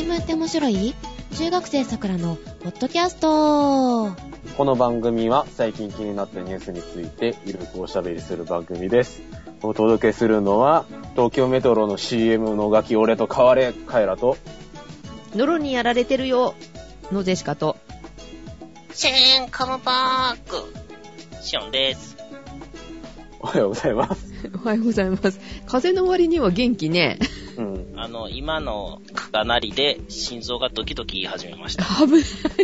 新聞って面白い？中学生さくらのポッドキャストこの番組は最近気になったニュースについてゆるくおしゃべりする番組です。お届けするのは東京メトロの CM のガキ俺と変われカエラとノロにやられてるよ。のゼシカと。シェーンカムバーク。シオンです。おはようございます。おはようございます。風の割には元気ね。うん。あの、今のかなりで心臓がドキドキ言い始めました。危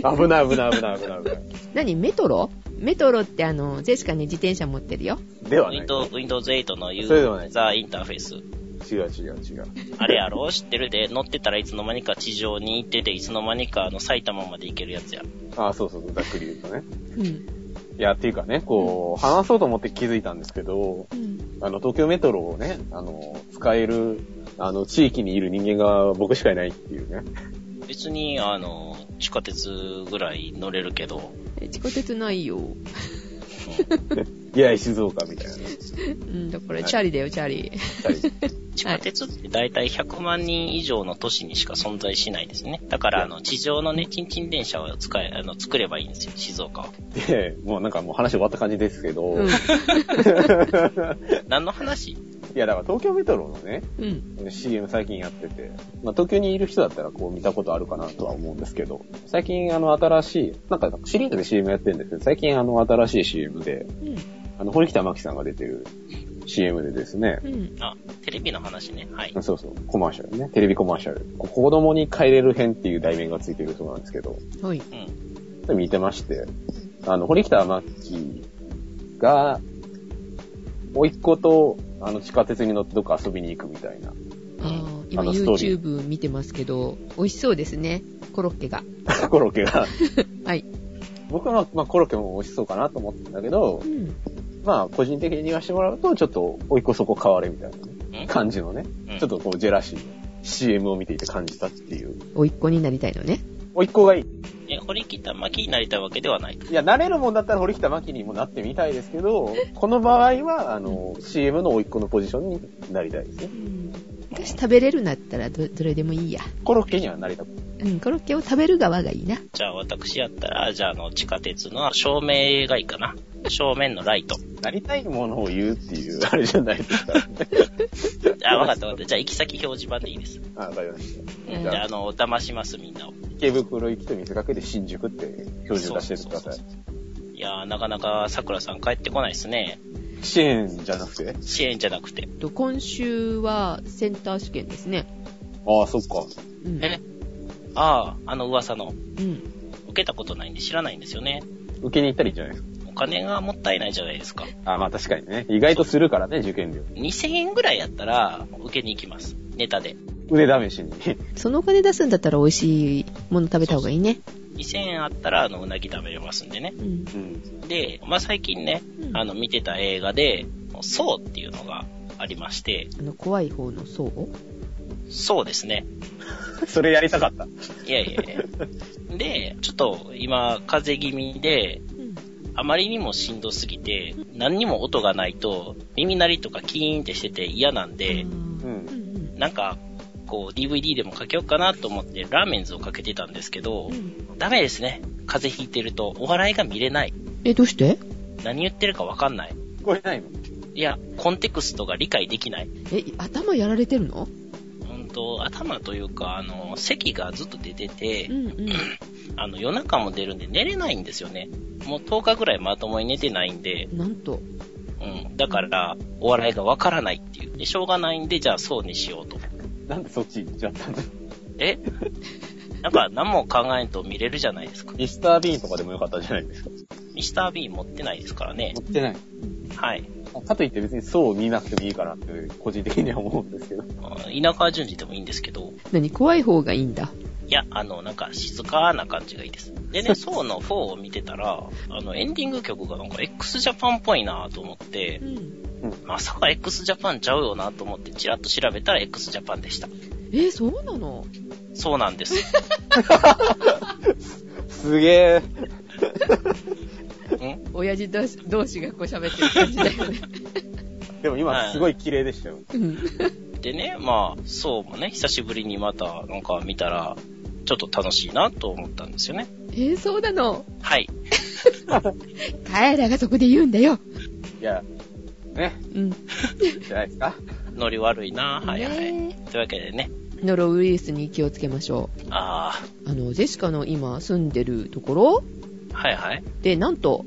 ない。危ない危ない危ない危ない危ない。何？メトロ？メトロってあの、ゼシカね、自転車持ってるよ。ではない。Windows, Windows 8のユそれではないーザーインターフェース。違う違う違う。あれやろ？知ってる？で、乗ってたらいつの間にか地上に行ってて、いつの間にかあの埼玉まで行けるやつや。あ、そうそうそう、ざっくり言うとね。うん。いや、っていうかね、こう、話そうと思って気づいたんですけど、うん。あの、東京メトロをね、あの、使える、あの、地域にいる人間が僕しかいないっていうね。別に、あの、地下鉄ぐらい乗れるけど、え地下鉄ないよ。いや、静岡みたいなね。うん、だからチャリだよ、チャリ。地下鉄って大体100万人以上の都市にしか存在しないですね。だから、あの、地上のね、チンチン電車を使え、あの、作ればいいんですよ、静岡は。で、もうなんかもう話終わった感じですけど、うんい。何の話？や、だから東京メトロのね、うん。CM 最近やってて、まあ、東京にいる人だったらこう見たことあるかなとは思うんですけど、最近あの新しい、なんかシリーズで CM やってるんですけど、最近あの新しい CM で、うん。あの、堀北真希さんが出てる CM でですね、うん。あ、テレビの話ね。はい。そうそう、コマーシャルね、テレビコマーシャル。こ子供に帰れる編っていう題名がついてるそうなんですけど、はい。うん。見てまして、あの、堀北真希が、甥っ子と、あの、地下鉄に乗ってどっか遊びに行くみたいな。ああ、今 YouTube 見てますけど、美味しそうですね。コロッケが。コロッケが。はい。僕は、まあ、コロッケも美味しそうかなと思ってんだけどう、ん。まあ、個人的に言わせてもらうと、ちょっと、甥っ子そこ変われみたいな感じのね、うんちょっとこう、ジェラシーの CM を見ていて感じたっていう。おいっ子になりたいのね。甥っ子がいい。え、堀北真希になりたいわけではない。いや、慣れるもんだったら堀北真希にもなってみたいですけど、この場合は、あの、CM の甥っ子のポジションになりたいですねう。ん。私食べれるんだったらど、どれでもいいや。コロッケにはなりたくない。うん、コロッケを食べる側がいいな。じゃあ私やったら、じゃああの、地下鉄の照明がいいかな。正面のライト。なりたいものを言うっていう、あれじゃないですか。あ、わかったわかった。じゃあ行き先表示板でいいです。あ、わかりました。うんじゃあ、あの、騙します、みんなを。池袋行きと見せかけて新宿って表示出しててください。いやー、なかなか桜さん帰ってこないですね。支援じゃなくて？支援じゃなくて。と今週はセンター試験ですね。ああ、そっか。うん。え？ああ、あの噂の。うん。受けたことないんで知らないんですよね。受けに行ったらいいじゃないですか？お金がもったいないじゃないですか。あまあ確かにね。意外とするからね、受験料。2000円ぐらいやったら、受けに行きます。ネタで。腕試しに。そのお金出すんだったら美味しいもの食べた方がいいね。2000円あったら、あの、うなぎ食べれますんでね。うん。うん。で、まあ、最近ね、うんあの、見てた映画で、そうっていうのがありまして、あの、怖い方の層そうですね。それやりたかった。いやいやいや。で、ちょっと今、風邪気味で、うん。あまりにもしんどすぎて、何にも音がないと、耳鳴りとかキーンってしてて嫌なんで、う。うんん。なんか、こう、DVD でもかけようかなと思って、ラーメンズをかけてたんですけどう、ん。ダメですね。風邪ひいてると、お笑いが見れない。え、どうして？何言ってるかわかんない。聞こえないの？いや、コンテクストが理解できない。え、頭やられてるの？うんと、頭というか、あの、咳がずっと出ててう、んうん。あの、夜中も出るんで寝れないんですよね。もう10日ぐらいまともに寝てないんで、なんと。うん。だから、お笑いがわからないっていう。で、しょうがないんで、じゃあそうにしようと。なんでそっち行っちゃったの？え？なんか、何も考えんと見れるじゃないですか。ミスター・ビーンとかでもよかったじゃないですか？ミスター B 持ってないですからね持。ってない。はい。かといって別にそう見なくてもいいかなって、個人的には思うんですけど。うん稲川淳二でもいいんですけど、何？怖い方がいいんだ。いや、あの、なんか静かな感じがいいです。でね、ソーの4を見てたら、あの、エンディング曲がなんか x ジャパンっぽいなと思ってう、ん。まさか x ジャパンちゃうよなと思って、チラッと調べたら x ジャパンでした。え、そうなの？そうなんです。すげえ。ん？親父同士同士がこう喋ってる感じだよね。でも今はいすごい綺麗でしたよ。うん。でね、まあ、そうもね、久しぶりにまたなんか見たら、ちょっと楽しいなと思ったんですよね。えー、そうなの？はい。カエラがそこで言うんだよ。いや、ね、うん。じゃないですか？ノリ悪いなはいはい。ねというわけでね。ノロウイルスに気をつけましょあう。あの、ジェシカの今住んでるところ？ー、はいはい。で、なんと、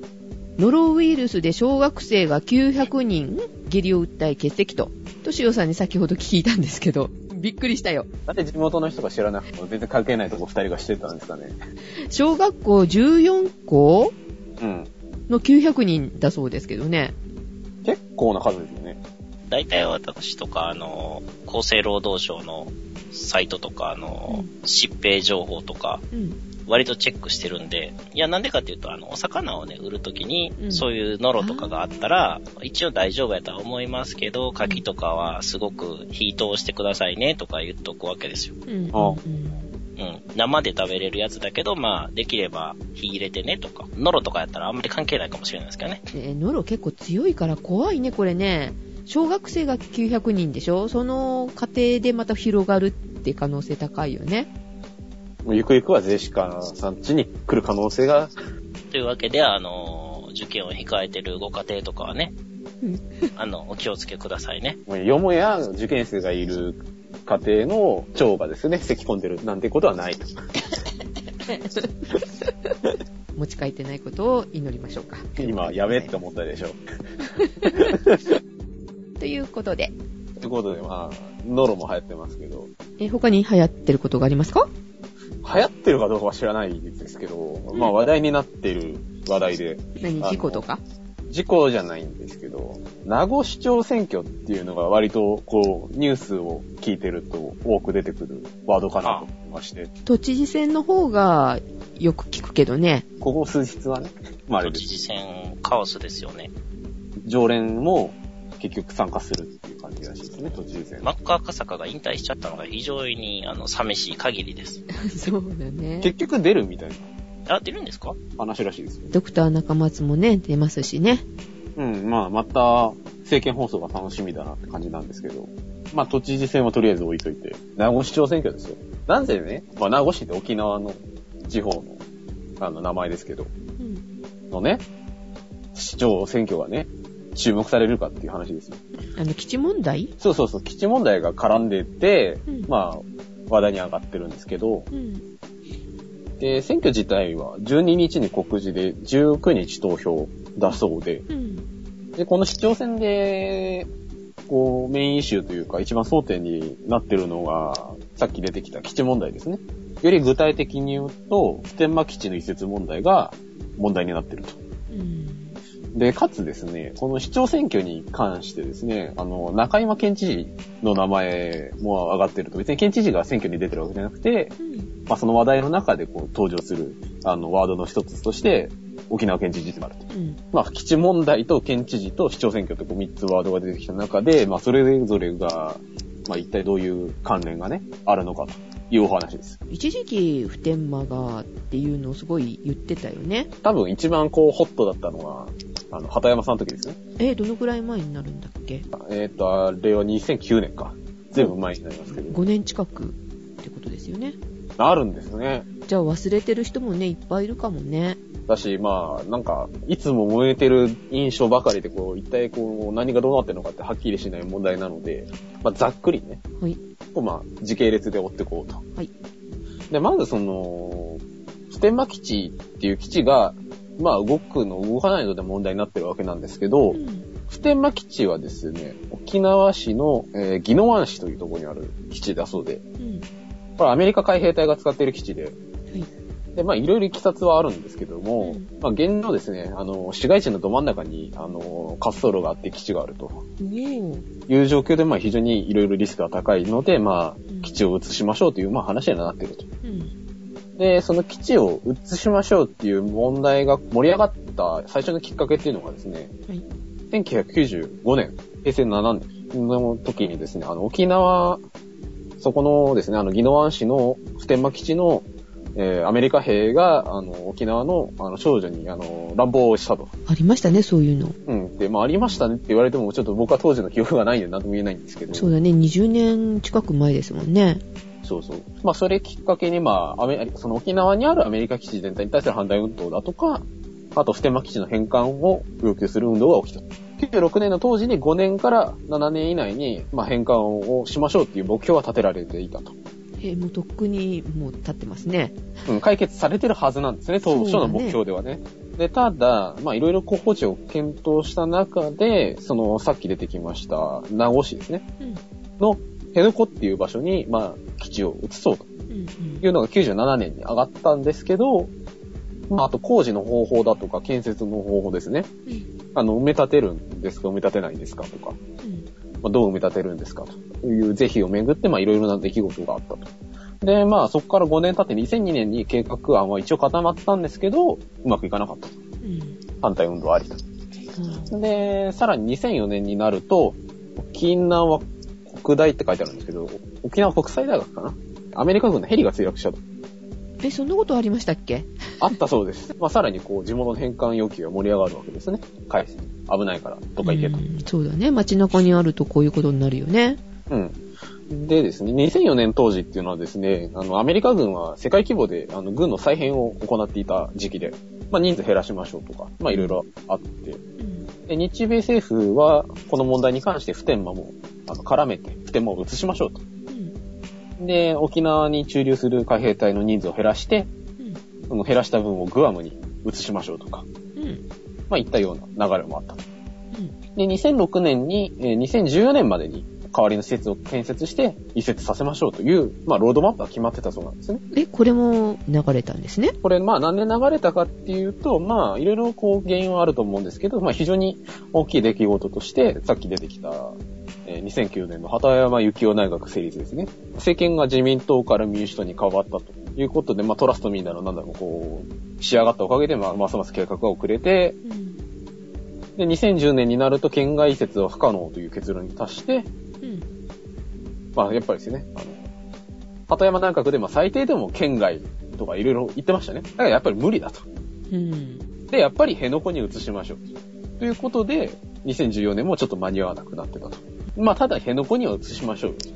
ノロウイルスで小学生が900人下痢を訴え欠席と、としおさんに先ほど聞いたんですけど、びっくりしたよ。なんで地元の人が知らなくても全然関係ないとこ二人がしてたんですかね。小学校14校？うん。の900人だそうですけどね。結構な数ですよね。大体私とか、あの、厚生労働省のサイトとか、あの、疾病情報とか、うん。割とチェックしてるんで、いや、なんでかっていうと、あの、お魚をね、売るときにう、んそういうノロとかがあったら、一応大丈夫やとは思いますけど、牡蠣とかはすごく火通してくださいね、とか言っとくわけですよ。うん。あうんうん。生で食べれるやつだけど、まあ、できれば火入れてね、とか。ノロとかやったらあんまり関係ないかもしれないですけどね。えーノロ結構強いから怖いね、これね。小学生が900人でしょ？その家庭でまた広がるって可能性高いよね。もうゆくゆくはゼシカさん家に来る可能性が、というわけで、あの、受験を控えてるご家庭とかはねうん、あの、お気をつけくださいね。もうよもや受験生がいる家庭の腸がですね、咳込んでるなんてことはないと。持ち帰ってないことを祈りましょうか。今、やべって思ったでしょ。ということで、ということで、まあ、ノロも流行ってますけど、えー他に流行ってることがありますか？流行ってるかどうかは知らないですけど、まあ話題になってる話題で、何事故とか？事故じゃないんですけど、名護市長選挙っていうのが割と、こう、ニュースを聞いてると多く出てくるワードかなと思いまして、都知事選の方がよく聞くけどね。ここ数日はね、まああれです。都知事選カオスですよね。常連も結局参加するっていう感じらしいですね、都知事選。マッカー赤坂が引退しちゃったのが非常に、あの、寂しい限りです。そうだね。結局出るみたいなあ、出るんですか？話らしいですよ。ドクター中松もね、出ますしね。うん、まあまた政見放送が楽しみだなって感じなんですけど、まあ都知事選はとりあえず置いといて、名護市長選挙ですよ。なんでね、まあ名護市って沖縄の地方のあの名前ですけど、うん。のね、市長選挙がね、注目されるかっていう話ですよ。あの、基地問題？そうそうそう、基地問題が絡んでて、うんまあ、話題に上がってるんですけど、うん。で、選挙自体は12日に告示で19日投票だそうで、うん。で、この市長選で、こう、メインイシューというか一番争点になってるのが、さっき出てきた基地問題ですね。より具体的に言うと、普天間基地の移設問題が問題になってると。うん。で、かつですね、この市長選挙に関してですね、あの、中山県知事の名前も上がってると、別に県知事が選挙に出てるわけじゃなくて、うん。まあ、その話題の中でこう登場する、あの、ワードの一つとして、沖縄県知事となると。うん。まあ、基地問題と県知事と市長選挙とこう3つワードが出てきた中で、まあ、それぞれが、まあ、一体どういう関連がね、あるのかというお話です。一時期、普天間がっていうのをすごい言ってたよね。多分一番こう、ホットだったのは、あの、畑山さんの時ですね。え、どのくらい前になるんだっけ？えっ、と、あれは2009年か。全部前になりますけど。?5 年近くってことですよね。あるんですね。じゃあ忘れてる人もね、いっぱいいるかもね。だし、まあ、なんか、いつも燃えてる印象ばかりで、こう、一体こう、何がどうなってるのかってはっきりしない問題なので、まあ、ざっくりね、はい。こうまあ、時系列で追っていこうと。はい。で、まずその、普天間基地っていう基地が、まあ、動くの、動かないので問題になってるわけなんですけど、うん。普天間基地はですね、沖縄市の、えー、宜野湾市というところにある基地だそうで、うん。これアメリカ海兵隊が使っている基地で、はい。で、まあ、いろいろいきさつはあるんですけども、うんまあ、現状ですね、あの、市街地のど真ん中に、あの、滑走路があって基地があると。いう状況で、まあ、非常にいろいろリスクが高いので、まうんあ、基地を移しましょうという、まあ、話にはなっていると。うん。で、その基地を移しましょうっていう問題が盛り上がった最初のきっかけっていうのがですね、はい。1995年、平成7年の時にですね、あの、沖縄、そこのですね、あの、宜野湾市の普天間基地の、えーアメリカ兵が、あの、沖縄の、あの、少女に、あの、乱暴をしたと。ありましたね、そういうの。うん。って、まあありましたねって言われても、ちょっと僕は当時の記憶がないんで何とも言えないんですけど。そうだね、20年近く前ですもんね。そうそう。まあ、それきっかけに、まあ、アメリその沖縄にあるアメリカ基地全体に対する反対運動だとか、あと、普天間基地の返還を要求する運動が起きた。96年の当時に5年から7年以内に、まあ、返還をしましょうっていう目標は立てられていたと。えーもうとっくにもう立ってますね。うん、解決されてるはずなんですね、当初の目標ではね。で、ただ、まあ、いろいろ候補地を検討した中で、その、さっき出てきました、名護市ですね、うん。の、辺野古っていう場所に、まあ、基地を移そうと。うんいうのが97年に上がったんですけど、まあ、あと工事の方法だとか建設の方法ですね。うん。あの、埋め立てるんですか？埋め立てないんですか？とか、うん。まあ、どう埋め立てるんですか？という是非をめぐって、まあ、いろいろな出来事があったと。で、まあ、そこから5年経って2002年に計画案は一応固まったんですけど、うまくいかなかったと。うん。反対運動ありと。で、さらに2004年になると、沖縄国大って書いてあるんですけど、沖縄国際大学かな？アメリカ軍のヘリが墜落したと。え、そんなことありましたっけ？あったそうです。まあ、さらにこう、地元の返還要求が盛り上がるわけですね。返す。危ないから、とか行けと。うんそうだね。街中にあるとこういうことになるよね。うん。でですね、2004年当時っていうのはですね、あの、アメリカ軍は世界規模で、あの、軍の再編を行っていた時期で、まあ、人数減らしましょうとか、まあ、いろいろあって、うん。で、日米政府は、この問題に関して普天間も、あの、絡めて、普天間を移しましょうと。うん。で、沖縄に駐留する海兵隊の人数を減らして、うん。その減らした分をグアムに移しましょうとか、うん。まあ、いったような流れもあったと。うん。で、2006年に、えー2014年までに代わりの施設を建設して移設させましょうという、まあ、ロードマップが決まってたそうなんですね。え、これも流れたんですね？これ、まあ、なんで流れたかっていうと、まあ、いろいろこう、原因はあると思うんですけど、まあ、非常に大きい出来事として、さっき出てきた、えー2009年の畑山幸夫内閣成立ですね。政権が自民党から民主党に変わったということで、まあ、トラストミーだの、なんだろう、こう、仕上がったおかげで、まあ、ますます計画が遅れて、うん。で、2010年になると県外移設は不可能という結論に達して、うん。まあ、やっぱりですね、あの、鳩山内閣で、まあ、最低でも県外とかいろいろ言ってましたね。だからやっぱり無理だと。うん。で、やっぱり辺野古に移しましょう。ということで、2014年もちょっと間に合わなくなってたと。まあ、ただ辺野古には移しましょう。と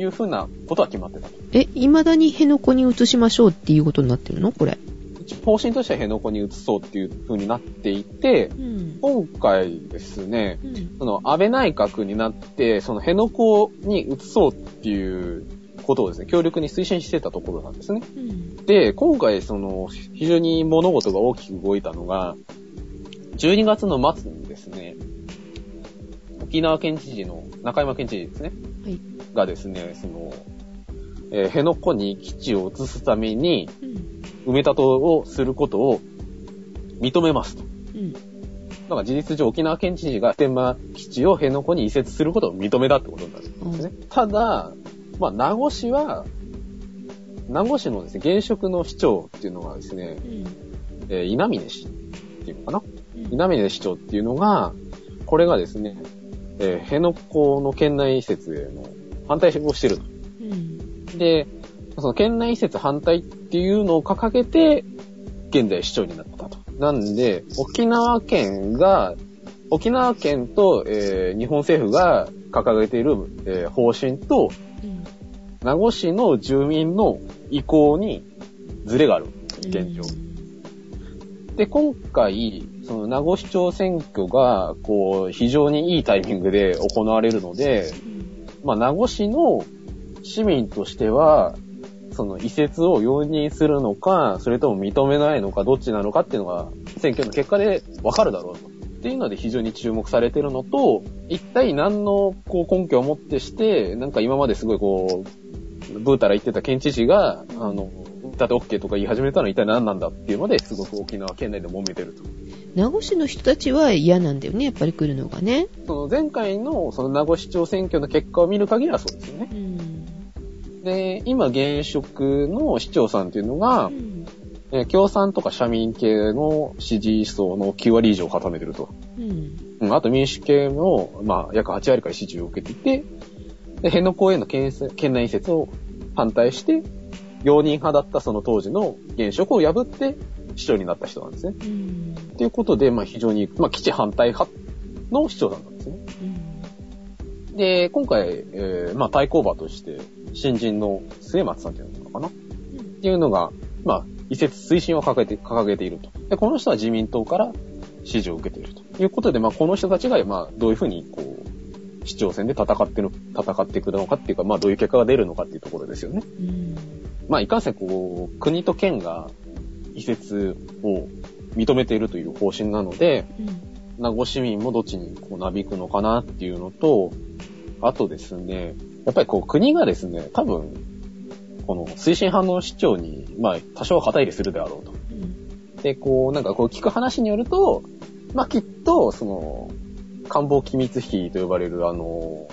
いうふうなことは決まってたと。え、未だに辺野古に移しましょうっていうことになってるの？これ。方針としては辺野古に移そうっていうふうになっていて、うん。今回ですね、うん。その安倍内閣になって、その辺野古に移そうっていうことをですね、強力に推進してたところなんですね。うん。で、今回、その、非常に物事が大きく動いたのが、12月の末にですね、沖縄県知事の、中山県知事ですね、はい。がですね、その、えー辺野古に基地を移すために、うん。埋め立てをすることを認めますと。うん。だから事実上沖縄県知事が普天間基地を辺野古に移設することを認めたってことになるんですね。ただ、まあ、名護市は、名護市のですね、現職の市長っていうのがですね、うん。えー稲峰市っていうのかな？うん稲峰市長っていうのが、これがですね、えー辺野古の県内移設への反対をしてると。うん。で、その県内移設反対っていうのを掲げて、現在市長になったと。なんで、沖縄県が、沖縄県と、えー日本政府が掲げている、えー方針と、うん。名護市の住民の意向にズレがある。現状。で、今回、その名護市長選挙が、こう、非常にいいタイミングで行われるので、うん。まあ、名護市の市民としては、その移設を容認するのか、それとも認めないのか、どっちなのかっていうのが、選挙の結果でわかるだろうと。っていうので非常に注目されてるのと、一体何のこう根拠をもってして、なんか今まですごいこう、ブータラ言ってた県知事が、あの、だって OK とか言い始めたのは一体何なんだっていうので、すごく沖縄県内で揉めてると。名護市の人たちは嫌なんだよね、やっぱり来るのがね。その前回のその名護市長選挙の結果を見る限りはそうですよね。うん。で、今現職の市長さんっていうのがう、ん。えー共産とか社民系の支持層の9割以上を固めてると。うん。うん、あと民主系の、まあ、約8割から支持を受けていて、で、辺野古への県県内移設を反対して、容認派だったその当時の現職を破って市長になった人なんですね。うん。いうことで、まあ非常に、まあ基地反対派の市長さんなんですね。うん。で、今回、えーまあ対抗馬として、新人の末松さんっていうのかなっていうのが、まあ、移設推進を掲げて、掲げていると。で、この人は自民党から支持を受けているということで、まあ、この人たちが、まあ、どういうふうに、こう、市長選で戦ってる、戦っていくのかっていうか、まあ、どういう結果が出るのかっていうところですよね。うん。まあ、いかんせん、こう、国と県が移設を認めているという方針なので、うん。名護市民もどっちにこうなびくのかなっていうのと、あとですね、やっぱりこう国がですね、多分、この推進派の市長に、まあ多少肩入れするであろうと。うん。で、こう、なんかこう聞く話によると、まあきっと、その、官房機密費と呼ばれるあの、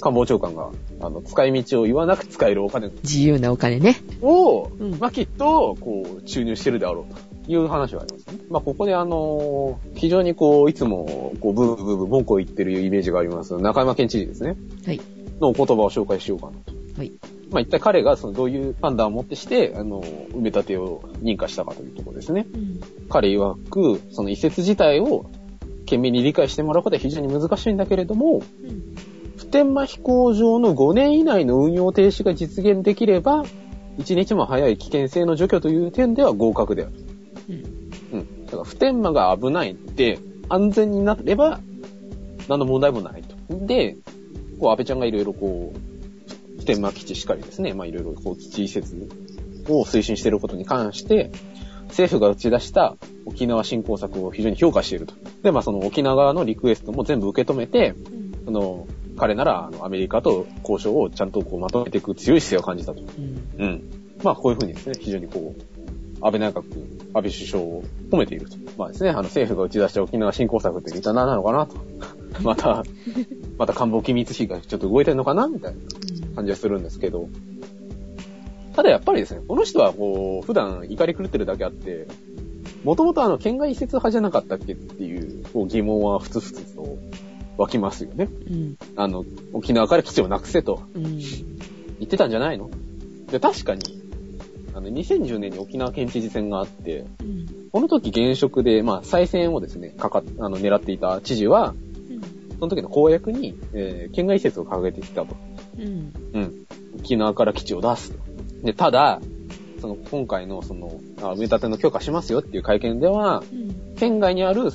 官房長官が、あの、使い道を言わなく使えるお金自由なお金ね。を、うんまあきっと、こう、注入してるであろうという話はありますね。まあここであの、非常にこう、いつも、こう、ブーブーブーブー文句を言ってるイメージがあります、中山県知事ですね。はい。のお言葉を紹介しようかなと。はい。まあ一体彼がそのどういう判断をもってして、あの、埋め立てを認可したかというところですね。うん。彼曰く、その移設自体を県民に理解してもらうことは非常に難しいんだけれども、うん。普天間飛行場の5年以内の運用停止が実現できれば、一日も早い危険性の除去という点では合格である。うん。うん。だから普天間が危ないって安全になれば何の問題もないと。で、こう安倍ちゃんがいろいろこう、普天間基地しかりですね、まあいろいろこう基地移設を推進していることに関して、政府が打ち出した沖縄振興策を非常に評価していると。で、まあその沖縄側のリクエストも全部受け止めて、うん。その、彼ならあのアメリカと交渉をちゃんとこうまとめていく強い姿勢を感じたと。うん。うん。まあ、こういうふうにですね、非常にこう、安倍内閣、安倍首相を褒めていると。まあですね、あの、政府が打ち出した沖縄振興策って一体何なのかなと。また、また官房機密費がちょっと動いてるのかなみたいな感じがするんですけど。ただやっぱりですね、この人はこう、普段怒り狂ってるだけあって、もともとあの、県外移設派じゃなかったっけっていう、こう疑問はふつふつと湧きますよね。うん。あの、沖縄から基地をなくせと。うん。言ってたんじゃないの？で、確かに、あの、2010年に沖縄県知事選があって、うん。この時現職で、まあ、再選をですね、かかっ、あの、狙っていた知事は、その時の公約に、えー、県外移設を掲げてきたと。うん。うん。沖縄から基地を出すと。で、ただ、その、今回の、その、あ埋め立ての許可しますよっていう会見では、うん。県外にある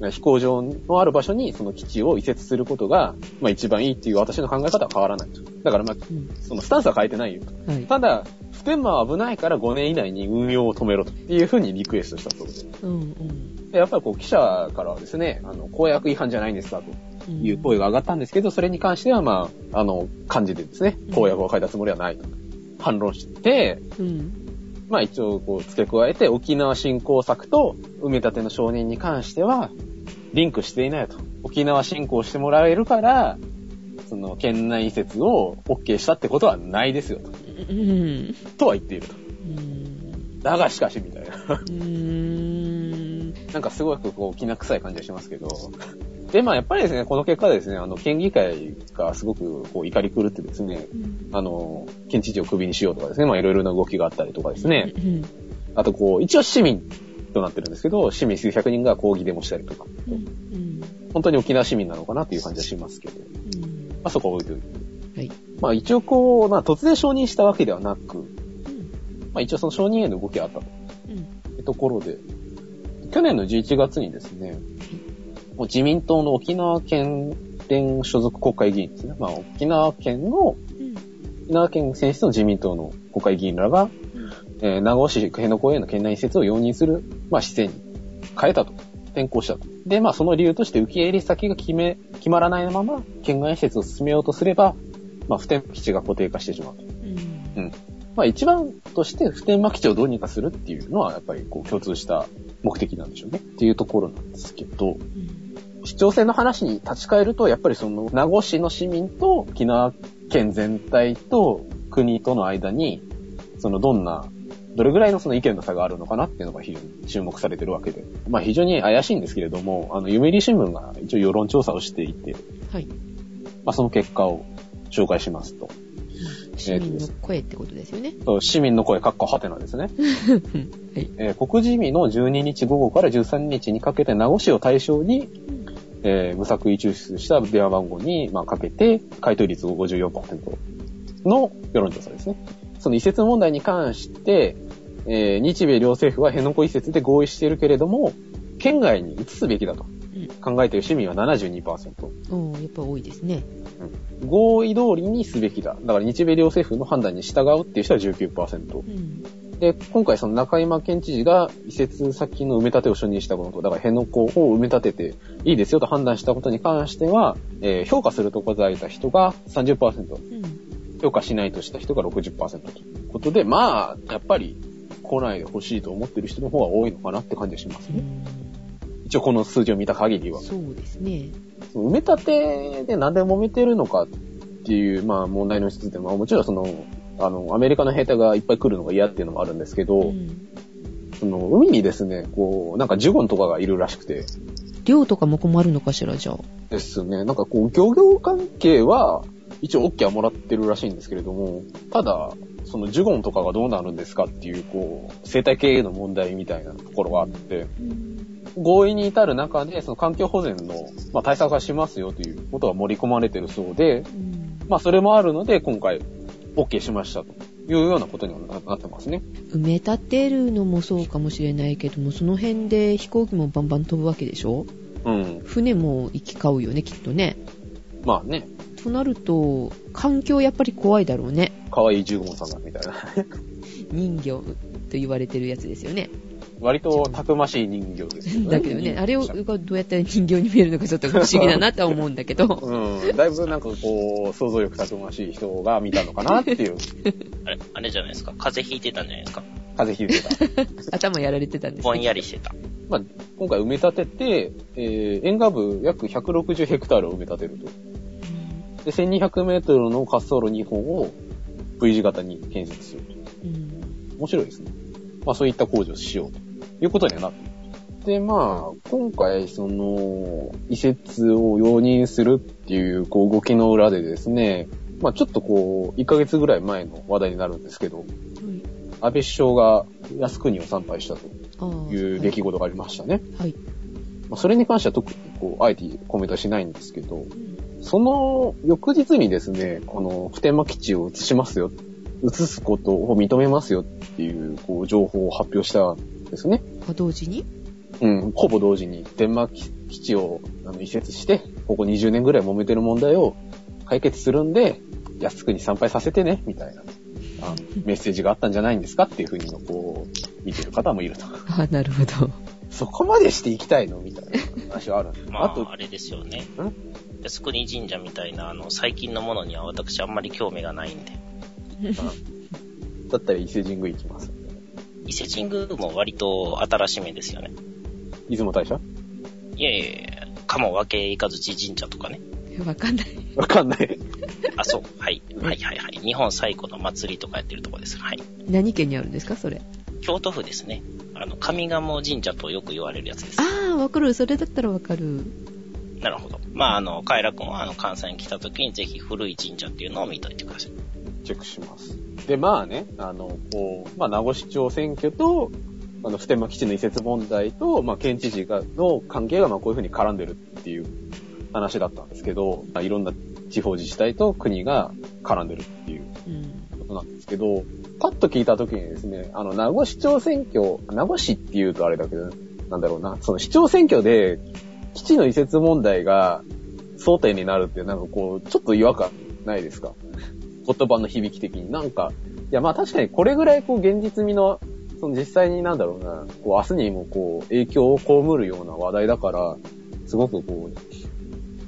飛行場のある場所にその基地を移設することが、まあ一番いいっていう私の考え方は変わらないと。だからまあ、うん。そのスタンスは変えてないよと。はい。ただ、普天間は危ないから5年以内に運用を止めろというふうにリクエストしたそうです。うん。うん。でやっぱりこう記者からはですね、あの、公約違反じゃないんですかという声が上がったんですけど、それに関してはまあ、あの、漢字でですね、公約を書いたつもりはないと反論して、うん。まあ一応こう付け加えて沖縄振興策と埋め立ての承認に関してはリンクしていないと。沖縄振興してもらえるから、その県内移設を OK したってことはないですよと。うん。とは言っていると。うん。だがしかしみたいな。うん。なんかすごくこう、きな臭い感じがしますけど。で、まあやっぱりですね、この結果ですね、あの、県議会がすごくこう、怒り狂ってですね、あの、県知事をクビにしようとかですね、まあいろいろな動きがあったりとかですね、うん。あとこう、一応市民となってるんですけど、市民数百人が抗議デモしたりとか、うん。本当に沖縄市民なのかなっていう感じはしますけど、まうん。あそこは置いといて。はい。まあ一応こう、まあ突然承認したわけではなく、うん。まあ一応その承認への動きがあったとうん。いうところで、去年の11月にですね、もう自民党の沖縄県連所属国会議員ですね。まあ沖縄県の、沖縄県選出の自民党の国会議員らが、えー名護市辺野古への県内移設を容認する、まあ、姿勢に変えたと。転向したと。で、まあ、その理由として受け入れ先が決め、決まらないまま、県外移設を進めようとすれば、まあ、普天間基地が固定化してしまうと。うん。まあ、一番として普天間基地をどうにかするっていうのは、やっぱりこう共通した目的なんでしょうね。っていうところなんですけど、うん。市長選の話に立ち返ると、やっぱりその、名護市の市民と沖縄県全体と国との間に、そのどんな、どれぐらいのその意見の差があるのかなっていうのが非常に注目されてるわけで。まあ非常に怪しいんですけれども、あの、読売新聞が一応世論調査をしていて、はい。まあその結果を紹介しますと。市民の声ってことですよね。そう市民の声、かっこはてなですね。はい。えー告示日の12日午後から13日にかけて名護市を対象に、えー無作為抽出した電話番号に、まあ、かけて、回答率54%の世論調査ですね。その移設問題に関して、えー日米両政府は辺野古移設で合意しているけれども、県外に移すべきだとうん考えている市民は72%。おーやっぱ多いですね。合意通りにすべきだ。だから日米両政府の判断に従うっていう人は19%。うん。で、今回その中山県知事が移設先の埋め立てを承認したこと、だから辺野古を埋め立てていいですよと判断したことに関しては、えー評価すると答えた人が30%、うん。評価しないとした人が60%ということで、まあ、やっぱり来ないでほしいと思ってる人の方が多いのかなって感じがしますね。一応この数字を見た限りは。そうですね。埋め立てで何で揉めてるのかっていう、まあ問題の一つで、まあもちろんその、あの、アメリカの兵隊がいっぱい来るのが嫌っていうのもあるんですけど、うん。その、海にですね、こう、なんかジュゴンとかがいるらしくて、量とかも困るのかしら、じゃあ。ですね、なんかこう、漁業関係は、一応 OK はもらってるらしいんですけれども、ただ、そのジュゴンとかがどうなるんですかっていう、こう、生態系への問題みたいなところがあって、合意に至る中で、その環境保全の、まあ、対策はしますよということが盛り込まれてるそうで、うん。まあ、それもあるので、今回、OK しましたというようなことにはななってますね。埋め立てるのもそうかもしれないけども、その辺で飛行機もバンバン飛ぶわけでしょ？うん。船も行き交うよね、きっとね。まあね、となると、環境やっぱり怖いだろうね。可愛いジュゴンさんだみたいな。人魚と言われてるやつですよね。割とたくましい人形ですよね。だけどね、あれをがどうやって人形に見えるのかちょっと不思議だなとは思うんだけど。うん。だいぶなんかこう、想像力たくましい人が見たのかなっていう。あれ、あれじゃないですか。風邪ひいてたんじゃないですか。風邪ひいてた。頭やられてたんですぼんね。やりしてた。まあ、今回埋め立てて、えー、沿岸部約160ヘクタールを埋め立てると。で、1200メートルの滑走路2本を V 字型に建設する。うん面白いですね。まあそういった工事をしようということにはなって。で、まあ、今回、その、移設を容認するっていう、こう、動きの裏でですね、まあちょっとこう、1ヶ月ぐらい前の話題になるんですけど、安倍首相が靖国を参拝したという出来事がありましたね。はい。まあそれに関しては特に、こう、あえてコメントはしないんですけど、その翌日にですね、この普天間基地を移しますよ、移すことを認めますよっていう、こう、情報を発表したんですね。あ同時に？うん、ほぼ同時に普天間基地をあの移設して、ここ20年ぐらい揉めてる問題を解決するんで、靖国参拝させてね、みたいな、あのメッセージがあったんじゃないんですかっていうふうに、こう、見てる方もいると。あ、なるほど。そこまでしていきたいの？みたいな話はあるんです。まあ、あと、あれですよね。靖国神社みたいな、あの、最近のものには私あんまり興味がないんで。だったら伊勢神宮行きます。伊勢神宮も割と新しめですよね。出雲大社？いやいやいや、鴨分けいかずち神社とかね。わかんない。わかんない。あ、そう。はい。はいはいはい。日本最古の祭りとかやってるとこです。はい。何県にあるんですか、それ。京都府ですね。あの、上賀茂神社とよく言われるやつです。ああ、わかる。それだったらわかる。なるほど。まあ、あの、カエラ君は、あの、関西に来た時にぜひ古い神社っていうのを見といてください。チェックします。で、まあね、あの、こう、まあ、名護市長選挙と、あの、普天間基地の移設問題と、まあ、県知事が、の関係が、まあ、こういうふうに絡んでるっていう話だったんですけど、まあ、いろんな地方自治体と国が絡んでるっていううん。ことなんですけど、パッと聞いた時にですね、あの、名護市長選挙、名護市って言うとあれだけど、なんだろうな、その市長選挙で、基地の移設問題が争点になるって、なんかこう、ちょっと違和感ないですか？言葉の響き的に。なんか、いやまあ確かにこれぐらいこう現実味の、その実際になんだろうな、こう明日にもこう影響を被るような話題だから、すごくこう、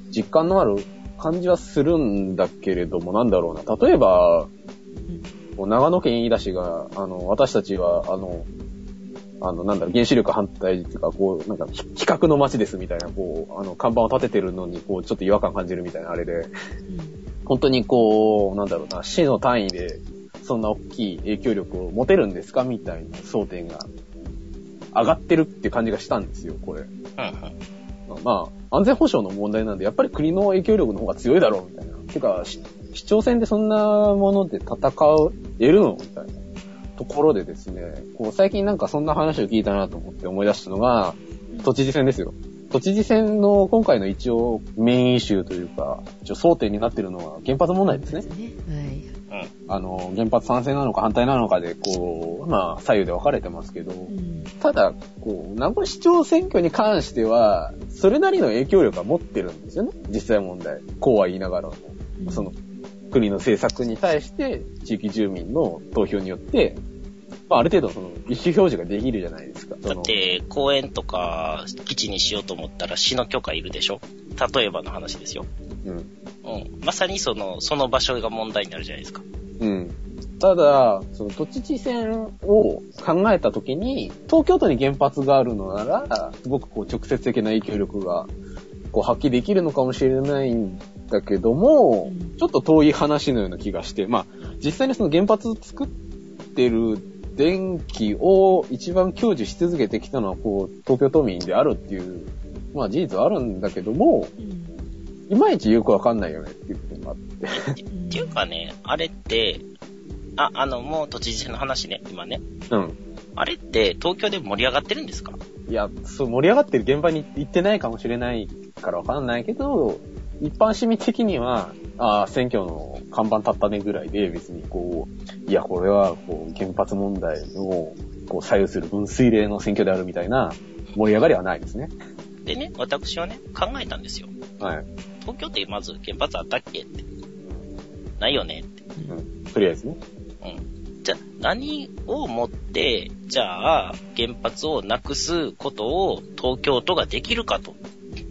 実感のある感じはするんだけれども、なんだろうな。例えば、長野県飯田市が、あの、私たちは、あの、あの、なんだろう、原子力反対っていうか、こう、なんか、ひ比較の街ですみたいな、こう、あの、看板を立ててるのに、こう、ちょっと違和感感じるみたいなあれで、本当にこう、なんだろうな、市の単位で、そんな大きい影響力を持てるんですかみたいな争点が上がってるって感じがしたんですよ、これ。まあ、安全保障の問題なんで、やっぱり国の影響力の方が強いだろう、みたいな。てか、し市長選でそんなもので戦えるのみたいなところでですね、こう最近なんかそんな話を聞いたなと思って思い出したのが、都知事選ですよ。都知事選の今回の一応メインイシューというか、一応争点になっているのは原発問題ですね。はい。あの、原発賛成なのか反対なのかで、こう、まあ、左右で分かれてますけど、うん。ただ、こう、名古屋市長選挙に関しては、それなりの影響力は持ってるんですよね。実際問題。こうは言いながらも。その、国の政策に対して、地域住民の投票によって、まあ、ある程度その、意思表示ができるじゃないですか。だって、公園とか基地にしようと思ったら市の許可いるでしょ？例えばの話ですよ。うん。うん。まさにその、その場所が問題になるじゃないですか。うん。ただ、その都知事選を考えたときに、東京都に原発があるのなら、すごくこう直接的な影響力がこう発揮できるのかもしれないんだけども、うんちょっと遠い話のような気がして、まあ、実際にその原発作ってる電気を一番享受し続けてきたのは、こう、東京都民であるっていう、まあ事実はあるんだけども、うん。いまいちよくわかんないよねっていうことがあって。っていうかね、あれって、あ、あの、もう都知事選の話ね、今ね。うん。あれって東京で盛り上がってるんですか？いや、そう、盛り上がってる現場に行ってないかもしれないからわかんないけど、一般市民的には、ああ、選挙の看板立ったねぐらいで、別にこう、いや、これは、こう、原発問題を、こう、左右する分水嶺の選挙であるみたいな盛り上がりはないですね。でね、私はね、考えたんですよ。はい。東京ってまず原発あったっけって。ないよねって。うん。とりあえずね。うん。じゃあ、何をもって、じゃあ、原発をなくすことを東京都ができるかと。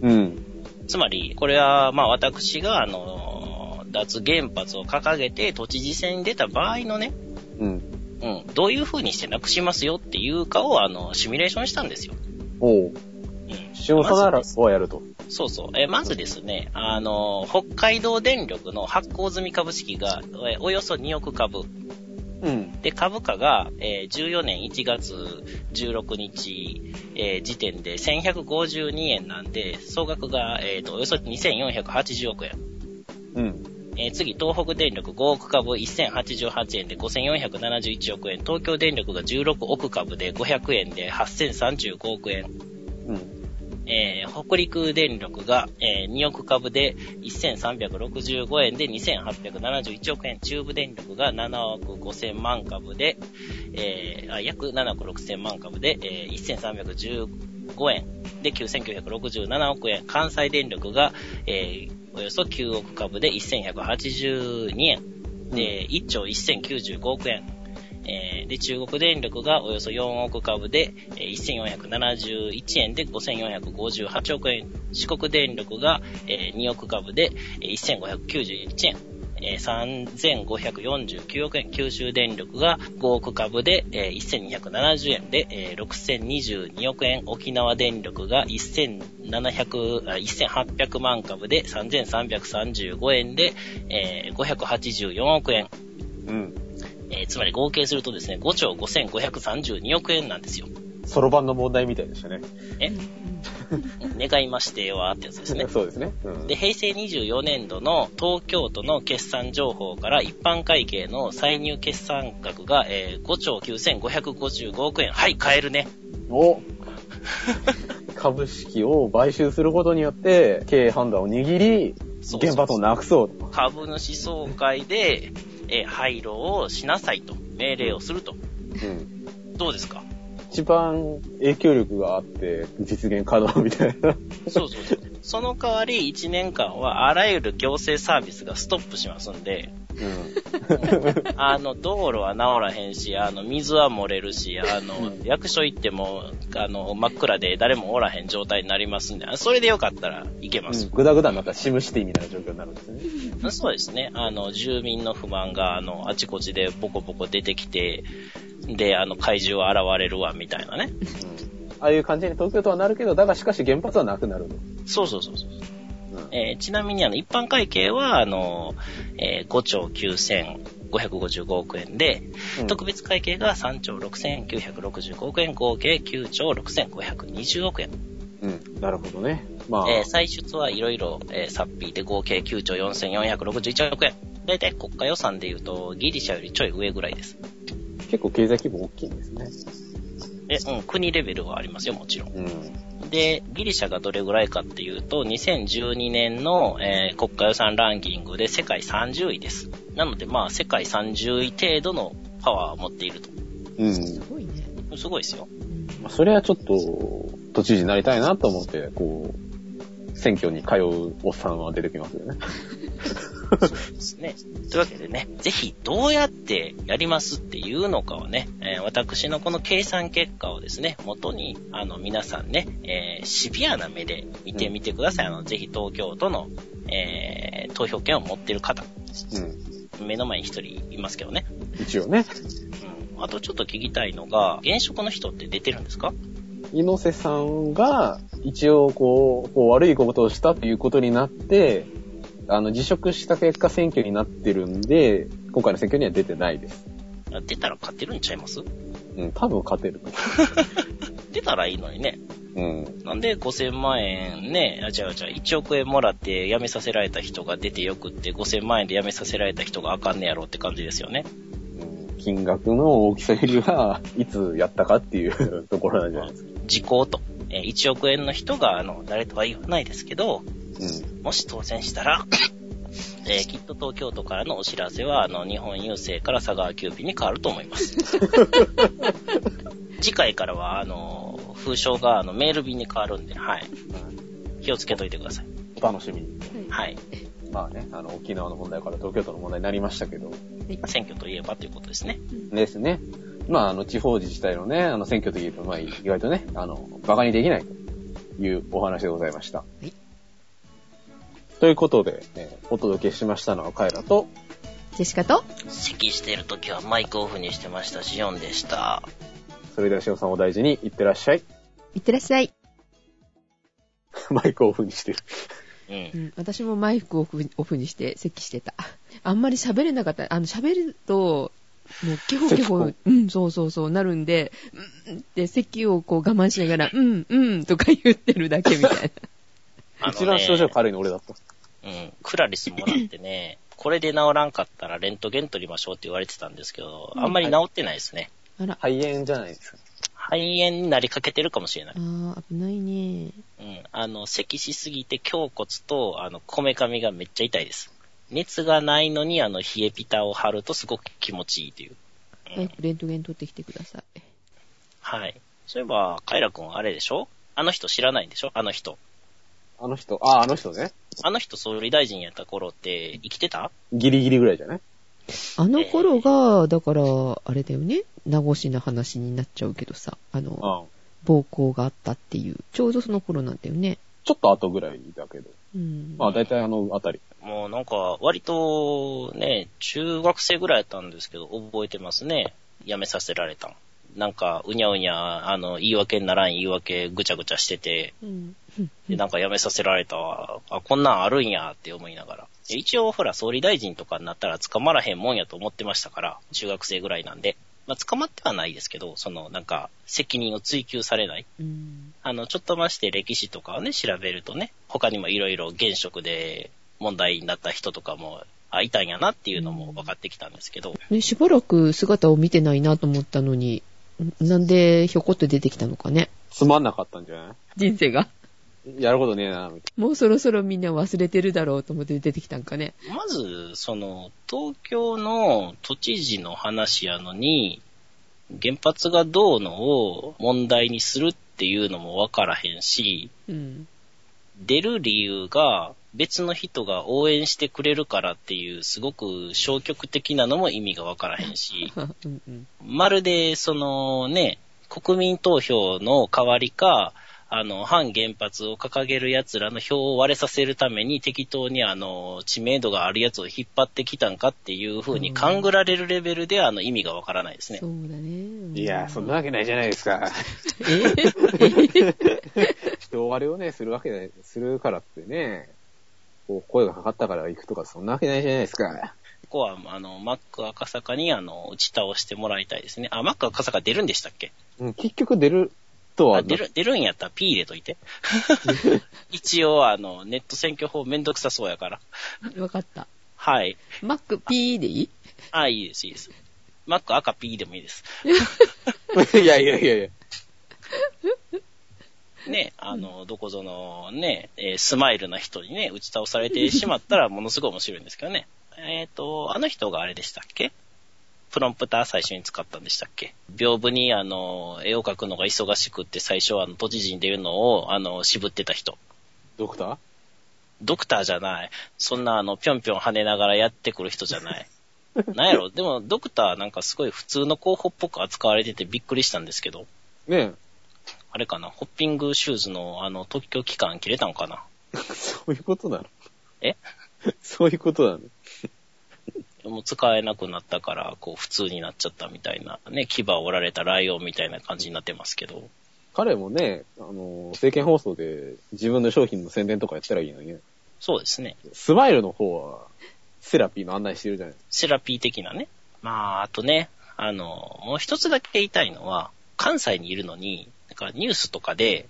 うん。つまり、これは、まあ私が、あの、脱原発を掲げて都知事選に出た場合のね、うん。うん、どういう風にしてなくしますよっていうかを、あの、シミュレーションしたんですよ。おう。うん。塩さならまずをやると。そうそう。えーまずですね、あの、北海道電力の発行済み株式が、えーおよそ2億株。うん。で、株価が、えー14年1月16日、えー時点で1152円なんで、総額が、えーと、およそ2480億円。うん。えー次、東北電力5億株1088円で5471億円。東京電力が16億株で500円で8035億円。うん。えー北陸電力が、えー2億株で1365円で2871億円。中部電力が7億5000万株で、えーあ約7億6000万株で、えー1315円で9967億円。関西電力が、えーおよそ9億株で1182円。で、1兆1095億円。えーで、中国電力がおよそ4億株で、えー1471円で5458億円。四国電力が、えー2億株で、えー1591円。えー3549億円。九州電力が5億株で、えー1270円で、えー6022億円。沖縄電力が1700、1800万株で3335円で、えー584億円。うん。えーつまり合計するとですね、5兆5532億円なんですよ。そろばんの問題みたいでしたね。え？願いましてはってやつですね。そうですね。うん。で、平成24年度の東京都の決算情報から一般会計の歳入決算額が、えー5兆9555億円。はい、買えるね。お株式を買収することによって、経営判断を握り、そうそう原発をなくそうと。株主総会で、えー廃炉をしなさいと命令をすると。うん。どうですか？一番影響力があって、実現可能みたいな。そうそうそう。その代わり1年間はあらゆる行政サービスがストップしますんで、うん。あの、道路は治らへんし、あの、水は漏れるし、あの、役所行っても、あの、真っ暗で誰もおらへん状態になりますんで、それでよかったら行けます。ぐだぐだになったらシムシティみたいな状況になるんですね。そうですね。あの、住民の不満が、あの、あちこちでボコボコ出てきて、で、あの、怪獣は現れるわ、みたいなね。ああいう感じに東京都はなるけど、だがしかし原発はなくなると。そうそうそうそう。うんえーちなみに、あの、一般会計は、あの、えー5兆9555億円で、うん特別会計が3兆6965億円、合計9兆6520億円。うん。なるほどね。まあ、えー歳出はいろいろ、えー、さっぴいて合計9兆4461億円。だいたい国家予算で言うと、ギリシャよりちょい上ぐらいです。結構経済規模大きいんですね。え、うん、国レベルはありますよ、もちろん。うん。で、ギリシャがどれぐらいかっていうと、2012年の、えー国家予算ランキングで世界30位です。なので、まあ、世界30位程度のパワーを持っていると。うん。すごいね。すごいですよ。それはちょっと、都知事になりたいなと思って、こう、選挙に通うおっさんは出てきますよね。ですね。というわけでね、ぜひどうやってやりますっていうのかをね、えー私のこの計算結果をですね、元に、あの、皆さんね、えーシビアな目で見てみてください。あの、ぜひ東京都の、えー投票権を持っている方、うん。目の前に一人いますけどね。一応ね、うん。あとちょっと聞きたいのが、現職の人って出てるんですか？猪瀬さんが、一応こう、こう悪いことをしたということになって、あの、辞職した結果選挙になってるんで、今回の選挙には出てないです。あ出たら勝てるんちゃいます？うん、多分勝てると 出たらいいのにね。思う。うん。なんで5000万円ね、あ、違う違う、1億円もらって辞めさせられた人が出てよくって5000万円で辞めさせられた人があかんねやろって感じですよね。うん金額の大きさよりは、いつやったかっていう ところなんじゃないですか。時効と。えー1億円の人が、あの、誰とは言わないですけど、うん。もし当選したら、えーきっと東京都からのお知らせは、あの、日本郵政から佐川急便に変わると思います。次回からは、あの、封書が、あの、メール便に変わるんで、はい。気をつけといてください。お楽しみに。はい。まあね、あの、沖縄の問題から東京都の問題になりましたけど、選挙といえばということですね。ですね。まあ、あの、地方自治体のね、あの、選挙というと、まあ、意外とね、あの、馬鹿にできないというお話でございました。いということで、えーお届けしましたのはカエラと、ジェシカと、咳してるときはマイクオフにしてましたし、4でした。それではしおさんお大事にいってらっしゃい。いってらっしゃい。マイクオフにしてる。うんう。ん、私もマイクをオフオフにして咳してた。あんまり喋れなかった。あの、喋ると、もう、キホキホ、うん、そうそうそう、なるんで、うんって咳をこう我慢しながら、うん、うん、とか言ってるだけみたいな。一番症状軽いの俺だった。うん。クラリスもらってね、これで治らんかったらレントゲン取りましょうって言われてたんですけど、あんまり治ってないですね。あら、肺炎じゃないですか。肺炎になりかけてるかもしれないあ。ー、危ないね。うん。あの、咳しすぎて胸骨と、あの、こめかみがめっちゃ痛いです。熱がないのに、あの、冷えピタを貼るとすごく気持ちいいという。うん。レントゲン取ってきてください。はい。そういえば、カイラ君あれでしょ？あの人知らないんでしょ？あの人。あの人、あ、あの人ね。あの人総理大臣やった頃って生きてた？ギリギリぐらいじゃない？あの頃が、だから、あれだよね。名越な話になっちゃうけどさ、あの、うん。暴行があったっていう、ちょうどその頃なんだよね。ちょっと後ぐらいだけど。うん。まあ、だいたいあのあたり。もうなんか、割とね、中学生ぐらいやったんですけど、覚えてますね。辞めさせられたん。なんか、うにゃうにゃ、あの、言い訳にならん言い訳ぐちゃぐちゃしてて、うん。で、なんか辞めさせられたわ。あ、こんなんあるんやって思いながら。で一応、ほら、総理大臣とかになったら捕まらへんもんやと思ってましたから、中学生ぐらいなんで。まあ、捕まってはないですけど、その、なんか、責任を追及されない。うん。あの、ちょっとまして歴史とかをね、調べるとね、他にもいろいろ現職で問題になった人とかも、あ、いたんやなっていうのも分かってきたんですけど、ね、しばらく姿を見てないなと思ったのに、んなんでひょこっと出てきたのかね。つまんなかったんじゃな人生が。いやることねえな、みたいもうそろそろみんな忘れてるだろうと思って出てきたんかね。まず、その、東京の都知事の話やのに、原発がどうのを問題にするっていうのも分からへんし、うん。出る理由が別の人が応援してくれるからっていうすごく消極的なのも意味が分からへんし、うんうん。まるでそのね、国民投票の代わりか、あの、反原発を掲げる奴らの票を割れさせるために適当にあの、知名度があるやつを引っ張ってきたんかっていう風に勘ぐられるレベルであの意味がわからないですねそ。うだね。な。いや、そんなわけないじゃないですか。え？人割れをね、するわけで、するからってね、こう、声がかかったから行くとか、そんなわけないじゃないですか。ここは、あの、マック赤坂にあの、打ち倒してもらいたいですね。あ、マック赤坂出るんでしたっけうん、結局出るとはあ、出る、出るんやったら P 入れといて。一応、あの、ネット選挙法めんどくさそうやから。わかった。はい。マック P でいい？あ、いいです、いいです。マック赤 P でもいいです。いやいやいやいや。ね、あの、どこぞのね、えースマイルな人にね、打ち倒されてしまったらものすごい面白いんですけどね。えっ、と、あの人があれでしたっけ？プロンプター最初に使ったんでしたっけ？屏風にあの、絵を描くのが忙しくって最初はあの、都知事に出るのをあの、渋ってた人。ドクター？ドクターじゃない。そんなあの、ぴょんぴょん跳ねながらやってくる人じゃない。なんやろ？でも、ドクターなんかすごい普通の候補っぽく扱われててびっくりしたんですけど、ねあれかな？ホッピングシューズのあの、特許期間切れたんかな？え。そういうことなの？え？そういうことなの？もう使えなくなったから、こう普通になっちゃったみたいな、ね、牙を折られたライオンみたいな感じになってますけど。彼もね、あの、政見放送で自分の商品の宣伝とかやったらいいのにね。そうですね。スマイルの方は、セラピーの案内してるじゃないセラピー的なね。まあ、あとね、あの、もう一つだけ言いたいのは、関西にいるのに、なんかニュースとかで、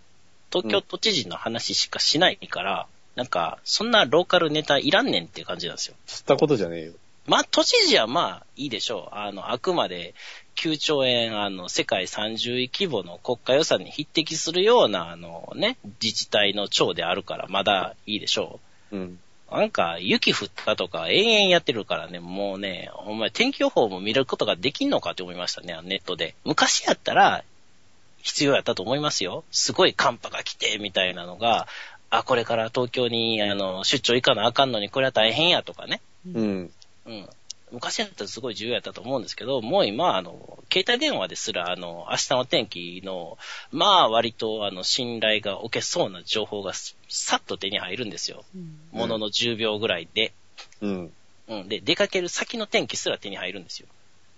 東京都知事の話しかしないから、なんか、そんなローカルネタいらんねんっていう感じなんですよ。知ったことじゃねえよ。まあ、都知事はまあ、いいでしょう。あの、あくまで9兆円、あの、世界30位規模の国家予算に匹敵するような、あのね、自治体の長であるから、まだいいでしょうん。う。なんか、雪降ったとか、延々やってるからね、もうね、お前天気予報も見ることができんのかって思いましたね、ネットで。昔やったら、必要やったと思いますよ。すごい寒波が来て、みたいなのが、あ、これから東京に、あの、出張行かなあかんのに、これは大変やとかね。うん。うん。昔やったらすごい重要やったと思うんですけど、もう今、あの、携帯電話ですら、あの、明日の天気の、まあ、割と、あの、信頼が置けそうな情報がすさっと手に入るんですよ。ものの10秒ぐらいで。うん。うん。で、出かける先の天気すら手に入るんですよ。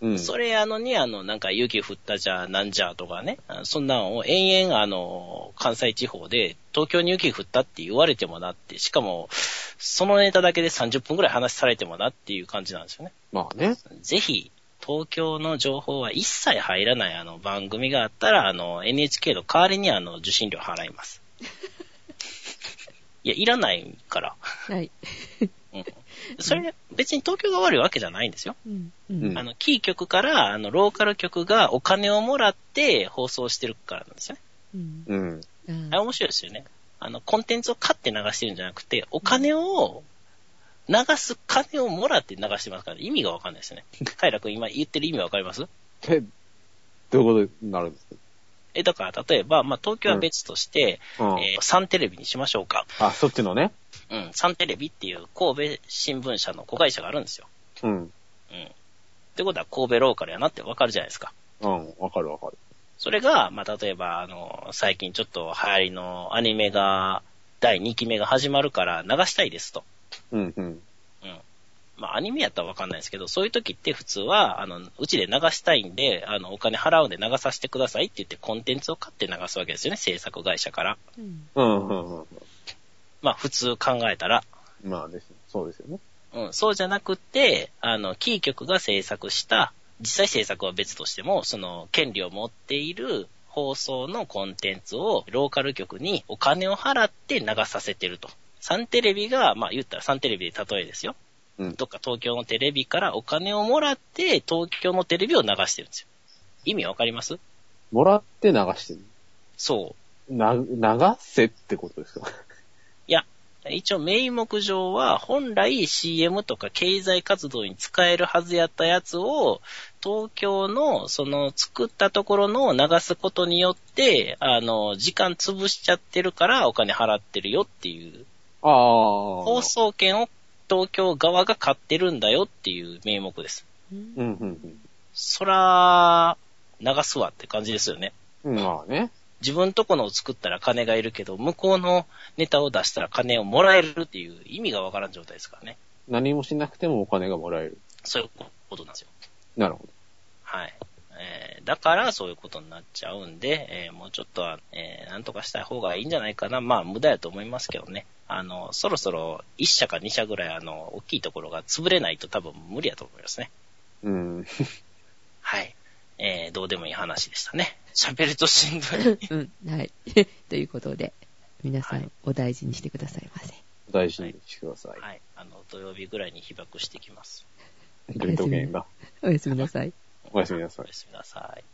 うん。それやのに、あの、なんか雪降ったじゃ、なんじゃとかね、あそんなのを延々、あの、関西地方で、東京に雪降ったって言われてもなって、しかも、そのネタだけで30分くらい話されてもなっていう感じなんですよね。まあね。ぜひ、東京の情報は一切入らないあの番組があったら、あの、NHK の代わりにあの、受信料払います。いや、いらないから。はい。うん。それ、別に東京が悪いわけじゃないんですよ。うん。ううんん。あの、キー局から、あの、ローカル局がお金をもらって放送してるからなんですよね。うん。うん。ああれ面白いですよね。あの、コンテンツを買って流してるんじゃなくて、お金を、流す金をもらって流してますから、意味がわかんないですよね。平君今言ってる意味わかります？え、どういうことになるんですえ、だから例えば、まあ、東京は別として、かうん。えーサンテレビにしましょうか。あ、そっちのね。うん、サンテレビっていう神戸新聞社の子会社があるんですよ。うん。うん。ってことは神戸ローカルやなってわかるじゃないですか。うん。わかるわかる。それが、まあ、例えば、あの、最近ちょっと流行りのアニメが、第2期目が始まるから流したいですと。うん、うん。うん。まあ、アニメやったらわかんないですけど、そういう時って普通は、あの、うちで流したいんで、あの、お金払うんで流させてくださいって言ってコンテンツを買って流すわけですよね、制作会社から。うん。うん、うん、うん。まあ、普通考えたら。まあです。そうですよね。うん、そうじゃなくって、あの、キー局が制作した、実際制作は別としても、その、権利を持っている放送のコンテンツを、ローカル局にお金を払って流させてると。サンテレビが、まあ言ったらサンテレビで例えですよ。うん。どっか東京のテレビからお金をもらって、東京のテレビを流してるんですよ。意味わかります？もらって流してる。そう。な、流せってことですか？一応名目上は本来 CM とか経済活動に使えるはずやったやつを東京のその作ったところのを流すことによって、あの、時間潰しちゃってるからお金払ってるよっていう、ああ。放送権を東京側が買ってるんだよっていう名目です。うんうん、うん、そら、流すわって感じですよね。うん。まあね。自分とこのを作ったら金がいるけど、向こうのネタを出したら金をもらえるっていう意味がわからん状態ですからね。何もしなくてもお金がもらえる。そういうことなんですよ。なるほど。はい。えー、だからそういうことになっちゃうんで、えー、もうちょっとは、えー、なんとかしたい方がいいんじゃないかな。まあ、無駄やと思いますけどね。あの、そろそろ1社か2社ぐらい、あの、大きいところが潰れないと多分無理やと思いますね。うん。はい。えー、どうでもいい話でしたね。喋るとしんどい。うん。はい。ということで、皆さはいんお大事にしてくださいませ。大事にしてください。はい。あの、土曜日ぐらいに被爆してきます。レントゲンが。おやすみなさい。おやすみなさいおや。すみなさい。